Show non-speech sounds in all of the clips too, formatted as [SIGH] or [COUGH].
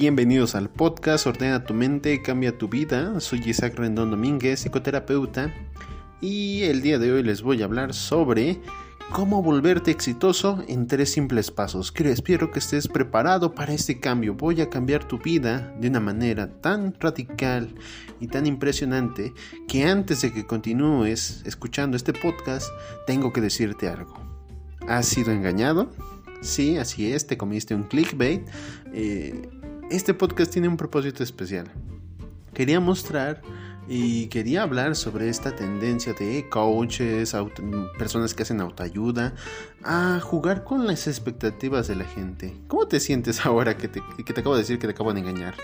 Bienvenidos al podcast Ordena tu mente, cambia tu vida. Soy Isaac Rendón Domínguez, psicoterapeuta, y el día de hoy les voy a hablar sobre cómo volverte exitoso en tres simples pasos. Creo, espero que estés preparado para este cambio. Voy a cambiar tu vida de una manera tan radical y tan impresionante que antes de que continúes escuchando este podcast, tengo que decirte algo. ¿Has sido engañado? Sí, así es, te comiste un clickbait. Eh, este podcast tiene un propósito especial. Quería mostrar y quería hablar sobre esta tendencia de coaches, personas que hacen autoayuda, a jugar con las expectativas de la gente. ¿Cómo te sientes [LAUGHS] ahora que te, acabo de decir que te acabo de engañar?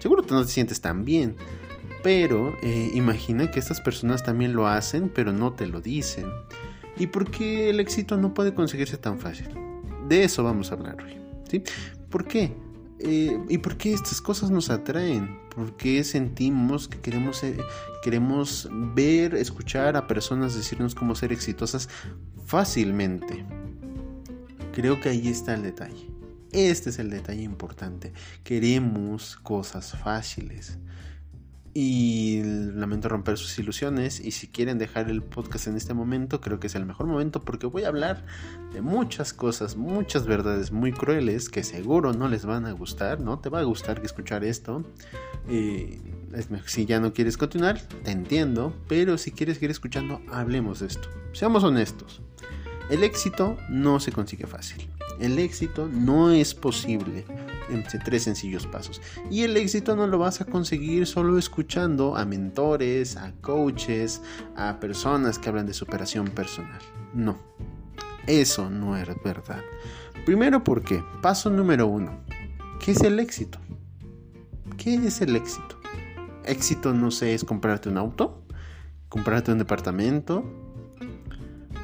Seguro que no te sientes tan bien. Pero eh, imagina que estas personas también lo hacen, pero no te lo dicen. ¿Y por qué el éxito no puede conseguirse tan fácil? De eso vamos a hablar hoy. ¿sí? ¿Por qué? Eh, ¿Y por qué estas cosas nos atraen? ¿Por qué sentimos que queremos, queremos ver, escuchar a personas decirnos cómo ser exitosas fácilmente? Creo que ahí está el detalle. Este es el detalle importante. Queremos cosas fáciles y lamento romper sus ilusiones y si quieren dejar el podcast en este momento creo que es el mejor momento porque voy a hablar de muchas cosas, muchas verdades muy crueles que seguro no les van a gustar, no te va a gustar escuchar esto. Eh, si ya no quieres continuar, te entiendo, pero si quieres seguir escuchando, hablemos de esto. Seamos honestos. El éxito no se consigue fácil. El éxito no es posible entre tres sencillos pasos. Y el éxito no lo vas a conseguir solo escuchando a mentores, a coaches, a personas que hablan de superación personal. No, eso no es verdad. Primero porque, paso número uno, ¿qué es el éxito? ¿Qué es el éxito? Éxito no sé, es comprarte un auto, comprarte un departamento,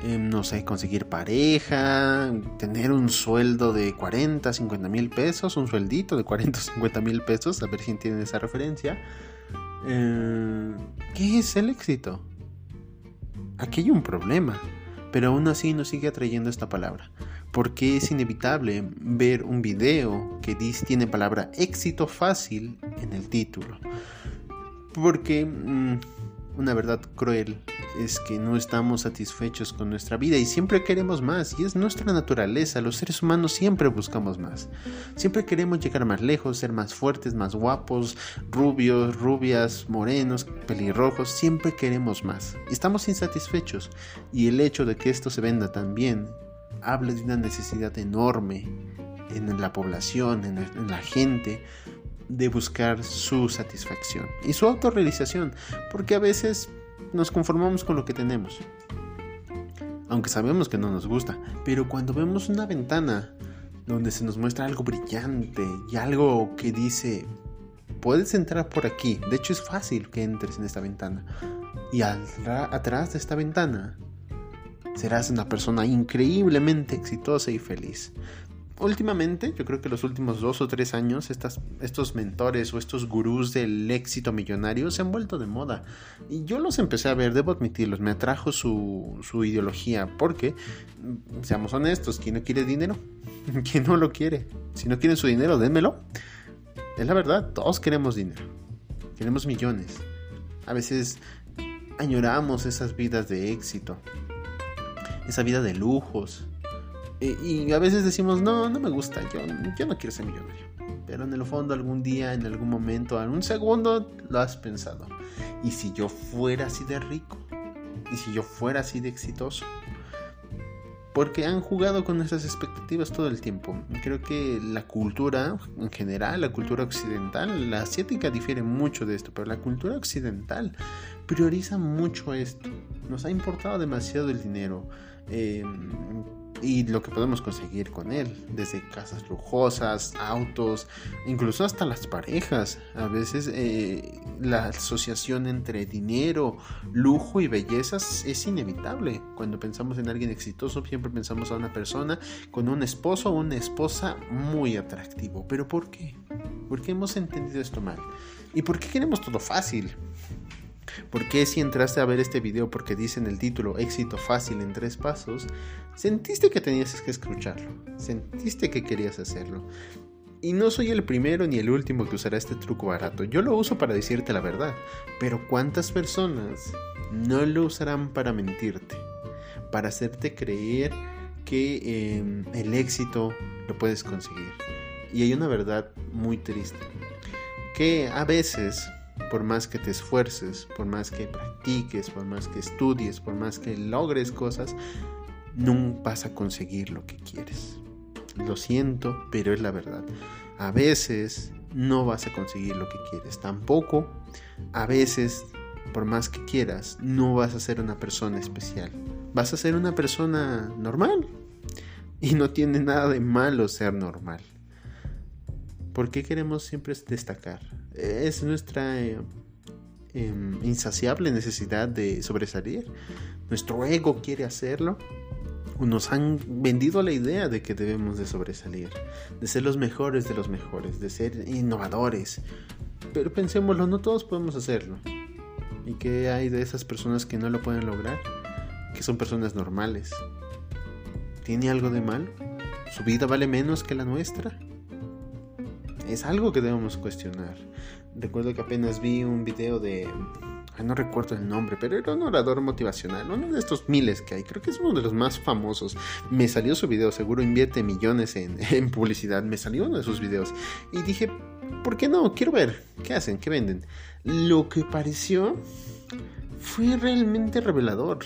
Em, no sé, conseguir pareja, tener un sueldo de 40, 50 mil pesos, un sueldito de 40, 50 [LAUGHS] mil pesos, a ver si entienden esa referencia. Em, ¿Qué es el éxito? Aquí hay un problema, pero aún así nos sigue atrayendo esta palabra, porque es inevitable ver un video que tiene palabra éxito fácil en el título. Porque mm, una verdad cruel es que no estamos satisfechos con nuestra vida y siempre queremos más y es nuestra naturaleza, los seres humanos siempre buscamos más. Siempre queremos llegar más lejos, ser más fuertes, más guapos, rubios, rubias, morenos, pelirrojos, siempre queremos más. Estamos insatisfechos y el hecho de que esto se venda tan bien habla de una necesidad enorme en la población, en la gente, de buscar su satisfacción y su autorrealización, porque a veces nos conformamos con lo que tenemos. Aunque sabemos que no nos gusta. Pero cuando vemos una ventana donde se nos muestra algo brillante y algo que dice, puedes entrar por aquí. De hecho es fácil que entres en esta ventana. Y atrás de esta ventana serás una persona increíblemente exitosa y feliz últimamente, yo creo que los últimos dos o tres años, estos mentores o estos gurús del éxito millonario se han vuelto de moda. Y yo los empecé a ver, debo admitirlos, me atrajo su, su ideología, porque, seamos honestos, ¿quién no quiere dinero? [LAUGHS] ¿Quién no lo quiere? Si no quieren su dinero, dénmelo. Es la verdad, todos queremos dinero. Queremos millones. A veces añoramos esas vidas de éxito, esa vida de lujos, y, a veces decimos, no, no me gusta, yo, yo no quiero ser millonario. Pero en el fondo algún día, en algún momento, en un segundo, lo has pensado. ¿Y si yo fuera así de rico? ¿Y si yo fuera así de exitoso? Porque han jugado con nuestras expectativas todo el tiempo. Creo que la cultura en general, la cultura occidental, la asiática difiere mucho de esto, pero la cultura occidental prioriza mucho esto. Nos ha importado demasiado el dinero. Eh, y lo que podemos conseguir con él, desde casas lujosas, autos, incluso hasta las parejas. A veces eh, la asociación entre dinero, lujo y bellezas es inevitable. Cuando pensamos en alguien exitoso, siempre pensamos a una persona con un esposo o una esposa muy atractivo. ¿Pero por qué? ¿Por qué hemos entendido esto mal? ¿Y por qué queremos todo fácil? ¿Por qué si entraste a ver este video porque dice en el título éxito fácil en tres pasos, sentiste que tenías que escucharlo, sentiste que querías hacerlo? Y no soy el primero ni el último que usará este truco barato. Yo lo uso para decirte la verdad. Pero ¿cuántas personas no lo usarán para mentirte? Para hacerte creer que em, el éxito lo puedes conseguir. Y hay una verdad muy triste. Que a veces, por más que te esfuerces, por más que practiques, por más que estudies, por más que logres cosas, nunca vas a conseguir lo que quieres. Lo siento, pero es la verdad. A veces no vas a conseguir lo que quieres. Tampoco, a veces, por más que quieras, no vas a ser una persona especial. Vas a ser una persona normal. Y no tiene nada de malo ser normal. ¿Por qué queremos siempre destacar? Es nuestra eh, em, insaciable necesidad de sobresalir. Nuestro ego quiere hacerlo nos han vendido la idea de que debemos de sobresalir, de ser los mejores de los mejores, de ser innovadores. Pero pensémoslo, no todos podemos hacerlo. ¿Y qué hay de esas personas que no lo pueden lograr? Que son personas normales. ¿Tiene algo de malo? ¿Su vida vale menos que la nuestra? Es algo que debemos cuestionar. Recuerdo que apenas vi un video de no recuerdo el nombre, pero era un orador motivacional, uno de estos miles que hay, creo que es uno de los más famosos. Me salió su video, seguro invierte millones [LAUGHS] en, publicidad, me salió uno de sus videos y dije, ¿por qué no? Quiero ver, ¿qué hacen? ¿Qué venden? Lo que pareció fue realmente revelador.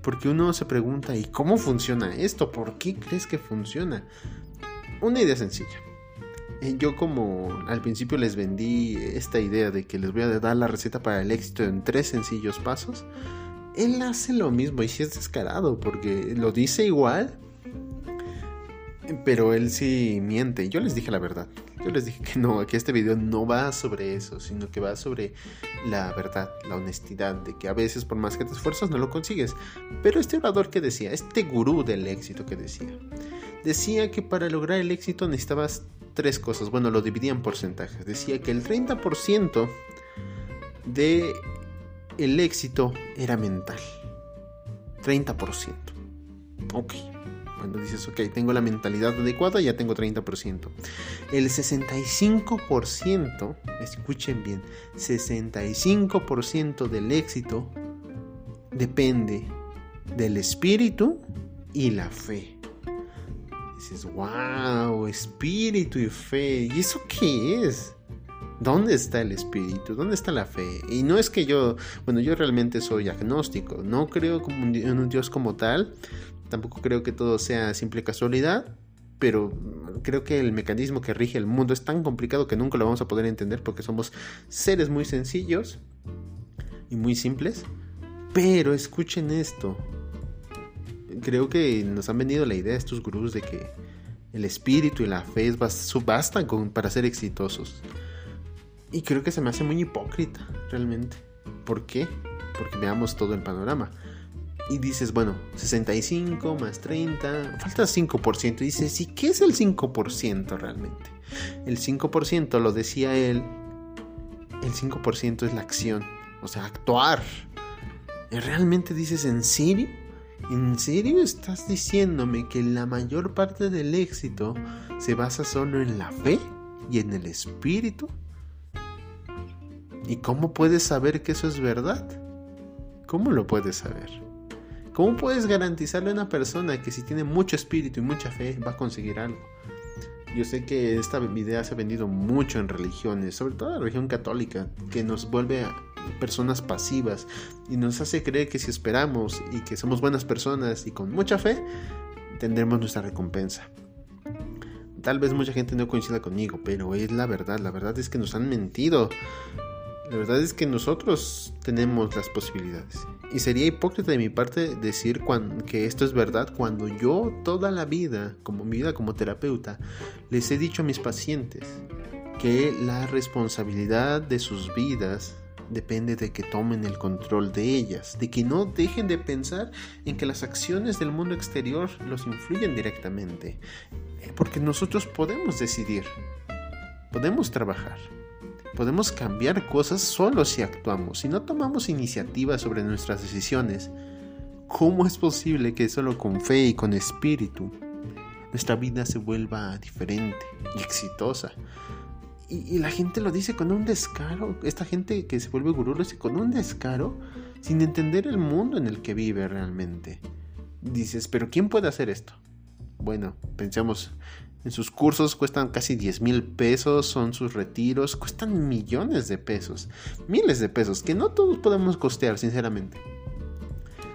Porque uno se pregunta, ¿y cómo funciona esto? ¿Por qué crees que funciona? Una idea sencilla yo como al principio les vendí esta idea de que les voy a dar la receta para el éxito en tres sencillos pasos, él hace lo mismo y sí es descarado porque lo dice igual, pero él sí miente. Yo les dije la verdad. Yo les dije que no, que este video no va sobre eso, sino que va sobre la verdad, la honestidad, de que a veces por más que te esfuerzas no lo consigues. Pero este orador que decía, este gurú del éxito que decía, decía que para lograr el éxito necesitabas tres cosas. Bueno, lo dividía en porcentajes. Decía que el 30% de el éxito era mental. 30%. Ok. Cuando dices, ok, tengo la mentalidad adecuada, ya tengo 30%. El 65%, escuchen bien, 65% del éxito depende del espíritu y la fe dices, wow, espíritu y fe. ¿Y eso qué es? ¿Dónde está el espíritu? ¿Dónde está la fe? Y no es que yo, bueno, yo realmente soy agnóstico, no creo en un Dios como tal, tampoco creo que todo sea simple casualidad, pero creo que el mecanismo que rige el mundo es tan complicado que nunca lo vamos a poder entender porque somos seres muy sencillos y muy simples. Pero escuchen esto, creo que nos han venido la idea estos gurús de que el espíritu y la fe bastan para ser exitosos. Y creo que se me hace muy hipócrita, realmente. ¿Por qué? Porque veamos todo el panorama. Y dices, bueno, 65 más 30, falta 5%. Y dices, ¿y qué es el 5% realmente? El 5%, lo decía él, el 5% es la acción, o sea, actuar. ¿Y realmente dices, ¿en serio? ¿En serio estás diciéndome que la mayor parte del éxito se basa solo en la fe y en el espíritu? ¿Y cómo puedes saber que eso es verdad? ¿Cómo lo puedes saber? ¿Cómo puedes garantizarle a una persona que si tiene mucho espíritu y mucha fe va a conseguir algo? Yo sé que esta idea se ha vendido mucho en religiones, sobre todo la religión católica, que nos vuelve a personas pasivas y nos hace creer que si esperamos y que somos buenas personas y con mucha fe, tendremos nuestra recompensa. Tal vez mucha gente no coincida conmigo, pero es la verdad. La verdad es que nos han mentido. La verdad es que nosotros tenemos las posibilidades. Y sería hipócrita de mi parte decir que esto es verdad cuando yo toda la vida, como mi vida como terapeuta, les he dicho a mis pacientes que la responsabilidad de sus vidas depende de que tomen el control de ellas, de que no dejen de pensar en que las acciones del mundo exterior los influyen directamente, eh, porque nosotros podemos decidir, podemos trabajar, podemos cambiar cosas solo si actuamos, si no tomamos iniciativa sobre nuestras decisiones. ¿Cómo es posible que solo con fe y con espíritu nuestra vida se vuelva diferente y exitosa. Y, la gente lo dice con un descaro. Esta gente que se vuelve gurú lo dice con un descaro sin entender el mundo en el que vive realmente. Dices, pero ¿quién puede hacer esto? Bueno, pensemos, en sus cursos cuestan casi 10 mil pesos, son sus retiros, cuestan millones de pesos, miles de pesos, que no todos podemos costear, sinceramente.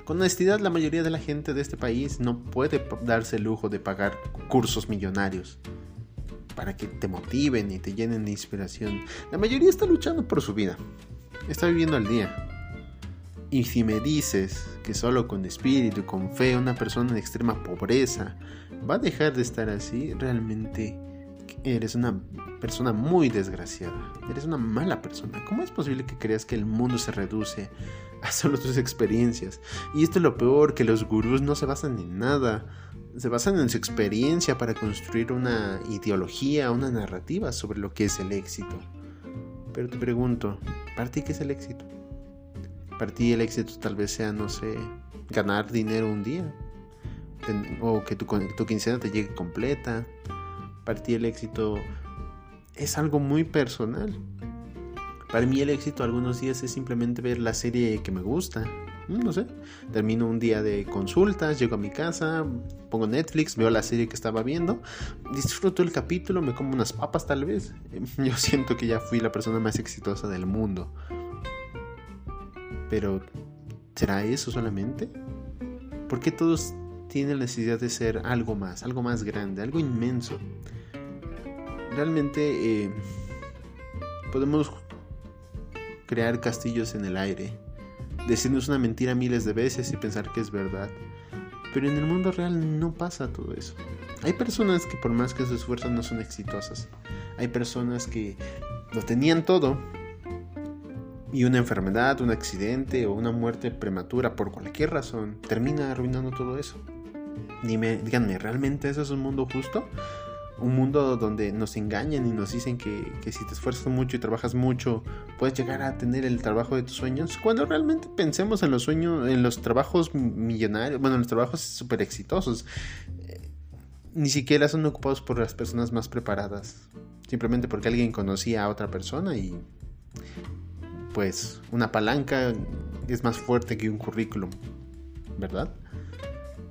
Con honestidad, la mayoría de la gente de este país no puede darse el lujo de pagar cursos millonarios para que te motiven y te llenen de inspiración. La mayoría está luchando por su vida, está viviendo al día. Y si me dices que solo con espíritu y con fe una persona de extrema pobreza va a dejar de estar así, realmente eres una persona muy desgraciada. Eres una mala persona. ¿Cómo es posible que creas que el mundo se reduce [LAUGHS] a solo tus experiencias? Y esto es lo peor, que los gurús no se basan en nada. Se basan en su experiencia para construir una ideología, una narrativa sobre lo que es el éxito. Pero te pregunto, ¿para ti qué es el éxito? Para ti el éxito tal vez sea, no sé, ganar dinero un día. O que tu, tu quincena te llegue completa para ti el éxito es algo muy personal. Para mí el éxito algunos días es simplemente ver la serie que me gusta. Mm, no sé, termino un día de consultas, llego a mi casa, pongo Netflix, veo la serie que estaba viendo, disfruto el capítulo, me como unas papas tal vez. [LAUGHS] Yo siento que ya fui la persona más exitosa del mundo. Pero, ¿será eso solamente? ¿Por qué todos tienen la necesidad de ser algo más, algo más grande, algo inmenso? Realmente eh, podemos crear castillos en el aire, decirnos una mentira miles de veces y pensar que es verdad. Pero en el mundo real no pasa todo eso. Hay personas que por más que se esfuerzan no son exitosas. Hay personas que lo tenían todo y una enfermedad, un accidente o una muerte prematura por cualquier razón termina arruinando todo eso. Dime, díganme, ¿realmente eso es un mundo justo? Un mundo donde nos engañan y nos dicen que, si te esfuerzas mucho y trabajas mucho puedes llegar a tener el trabajo de tus sueños. Cuando realmente pensemos en los sueños en los trabajos millonarios bueno en los trabajos súper exitosos eh, ni siquiera son ocupados por las personas más preparadas simplemente porque alguien conocía a otra persona y pues una palanca es más fuerte que un currículum verdad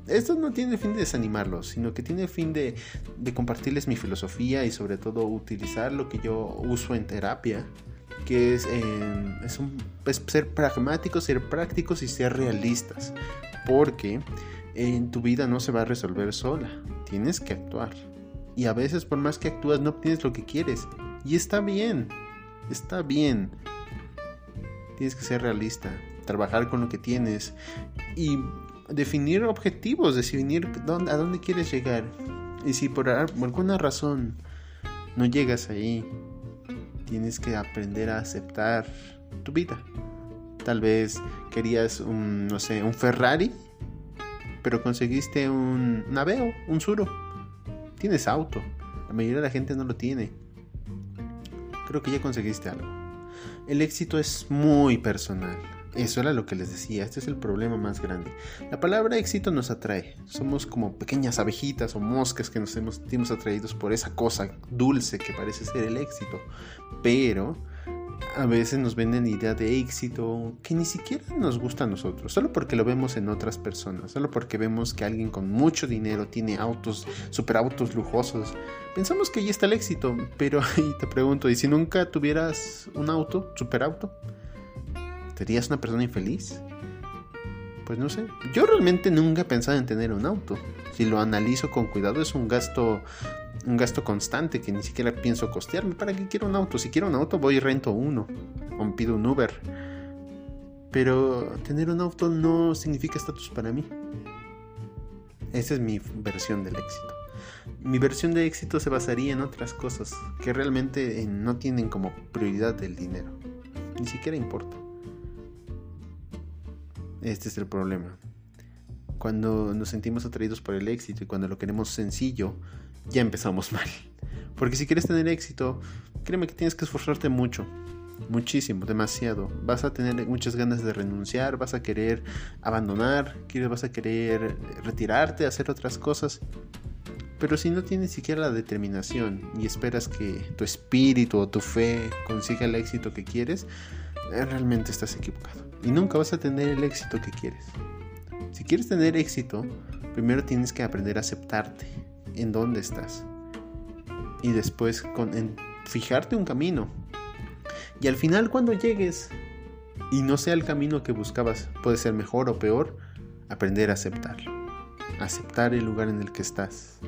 esto no tiene fin de desanimarlos, sino que tiene fin de, compartirles mi filosofía y sobre todo utilizar lo que yo uso en terapia, que es, ser pragmáticos, ser prácticos y ser realistas, porque en tu vida no se va a resolver sola, tienes que actuar. Y a veces por más que actúas no obtienes lo que quieres. Y está bien, está bien. Tienes que ser realista, trabajar con lo que tienes y definir objetivos, definir dónde, a dónde quieres llegar. Y si por alguna razón no llegas ahí, tienes que aprender a aceptar tu vida. Tal vez querías un, no sé, un Ferrari, pero conseguiste un Naveo, un Suro. Tienes auto. La mayoría de la gente no lo tiene. Creo que ya conseguiste algo. El éxito es muy personal. Eso era lo que les decía, este es el problema más grande. La palabra éxito nos atrae, somos como pequeñas abejitas o moscas que nos hemos, sentimos atraídos por esa cosa dulce que parece ser el éxito, pero a veces nos venden idea de éxito que ni siquiera nos gusta a nosotros, solo porque lo vemos en otras personas, solo porque vemos que alguien con mucho dinero tiene autos, superautos lujosos. Pensamos que ahí está el éxito, pero [LAUGHS] ahí te pregunto, ¿y si nunca tuvieras un auto, superauto? ¿Serías una persona infeliz? Pues no sé. Yo realmente nunca he pensado en tener un auto. Si lo analizo con cuidado es un gasto un gasto constante que ni siquiera pienso costearme. ¿Para qué quiero un auto? Si quiero un auto voy y rento uno o pido un Uber. Pero tener un auto no significa estatus para mí. Esa es mi versión del éxito. Mi versión de éxito se basaría en otras cosas que realmente no tienen como prioridad el dinero. Ni siquiera importa. Este es el problema. Cuando nos sentimos atraídos por el éxito y cuando lo queremos sencillo, ya empezamos [LAUGHS] mal. Porque si quieres tener éxito, créeme que tienes que esforzarte mucho. Muchísimo, demasiado. Vas a tener muchas ganas de renunciar, vas a querer abandonar, vas a querer retirarte, hacer otras cosas. Pero si no tienes siquiera la determinación y esperas que tu espíritu o tu fe consiga el éxito que quieres, eh, realmente estás equivocado. Y nunca vas a tener el éxito que quieres. Si quieres tener éxito, primero tienes que aprender a aceptarte en dónde estás. Y después con, fijarte un camino. Y al final cuando llegues y no sea el camino que buscabas, puede ser mejor o peor, aprender a aceptarlo. Aceptar el lugar en el que estás,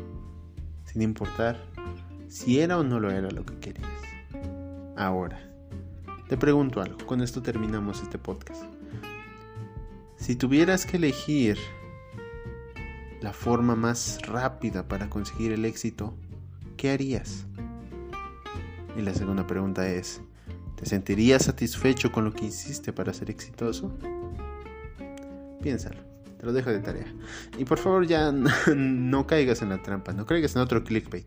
sin importar si era o no lo era lo que querías. Ahora, te pregunto algo, con esto terminamos este podcast. Si tuvieras que elegir la forma más rápida para conseguir el éxito, ¿qué harías? Y la segunda pregunta es, ¿te sentirías satisfecho con lo que hiciste para ser exitoso? Piénsalo. Te lo dejo de tarea. Y por favor ya [LAUGHS] no, caigas en la trampa, no caigas en otro clickbait.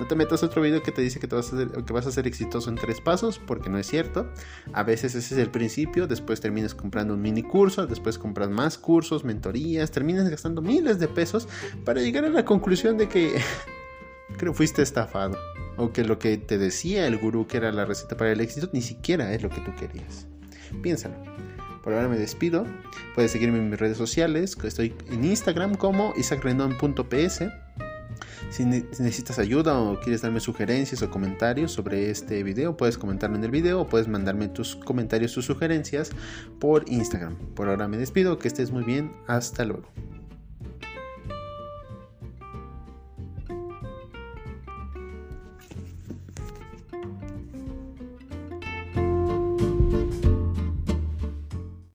No te metas otro video que te dice que, vas a ser, vas a ser exitoso en tres pasos, porque no es cierto. A veces ese es el principio, después terminas comprando un mini curso, después compras más cursos, mentorías, terminas gastando miles de pesos para llegar a la conclusión de que [LAUGHS] creo fuiste estafado. O que lo que te decía el gurú que era la receta para el éxito ni siquiera es lo que tú querías. Piénsalo. Por ahora me despido. Puedes seguirme en mis redes sociales. Estoy en Instagram como isaacrendon.ps. Si necesitas ayuda o quieres darme sugerencias o comentarios sobre este video, puedes comentarme en el video o puedes mandarme tus comentarios, tus sugerencias por Instagram. Por ahora me despido, que estés muy bien, hasta luego.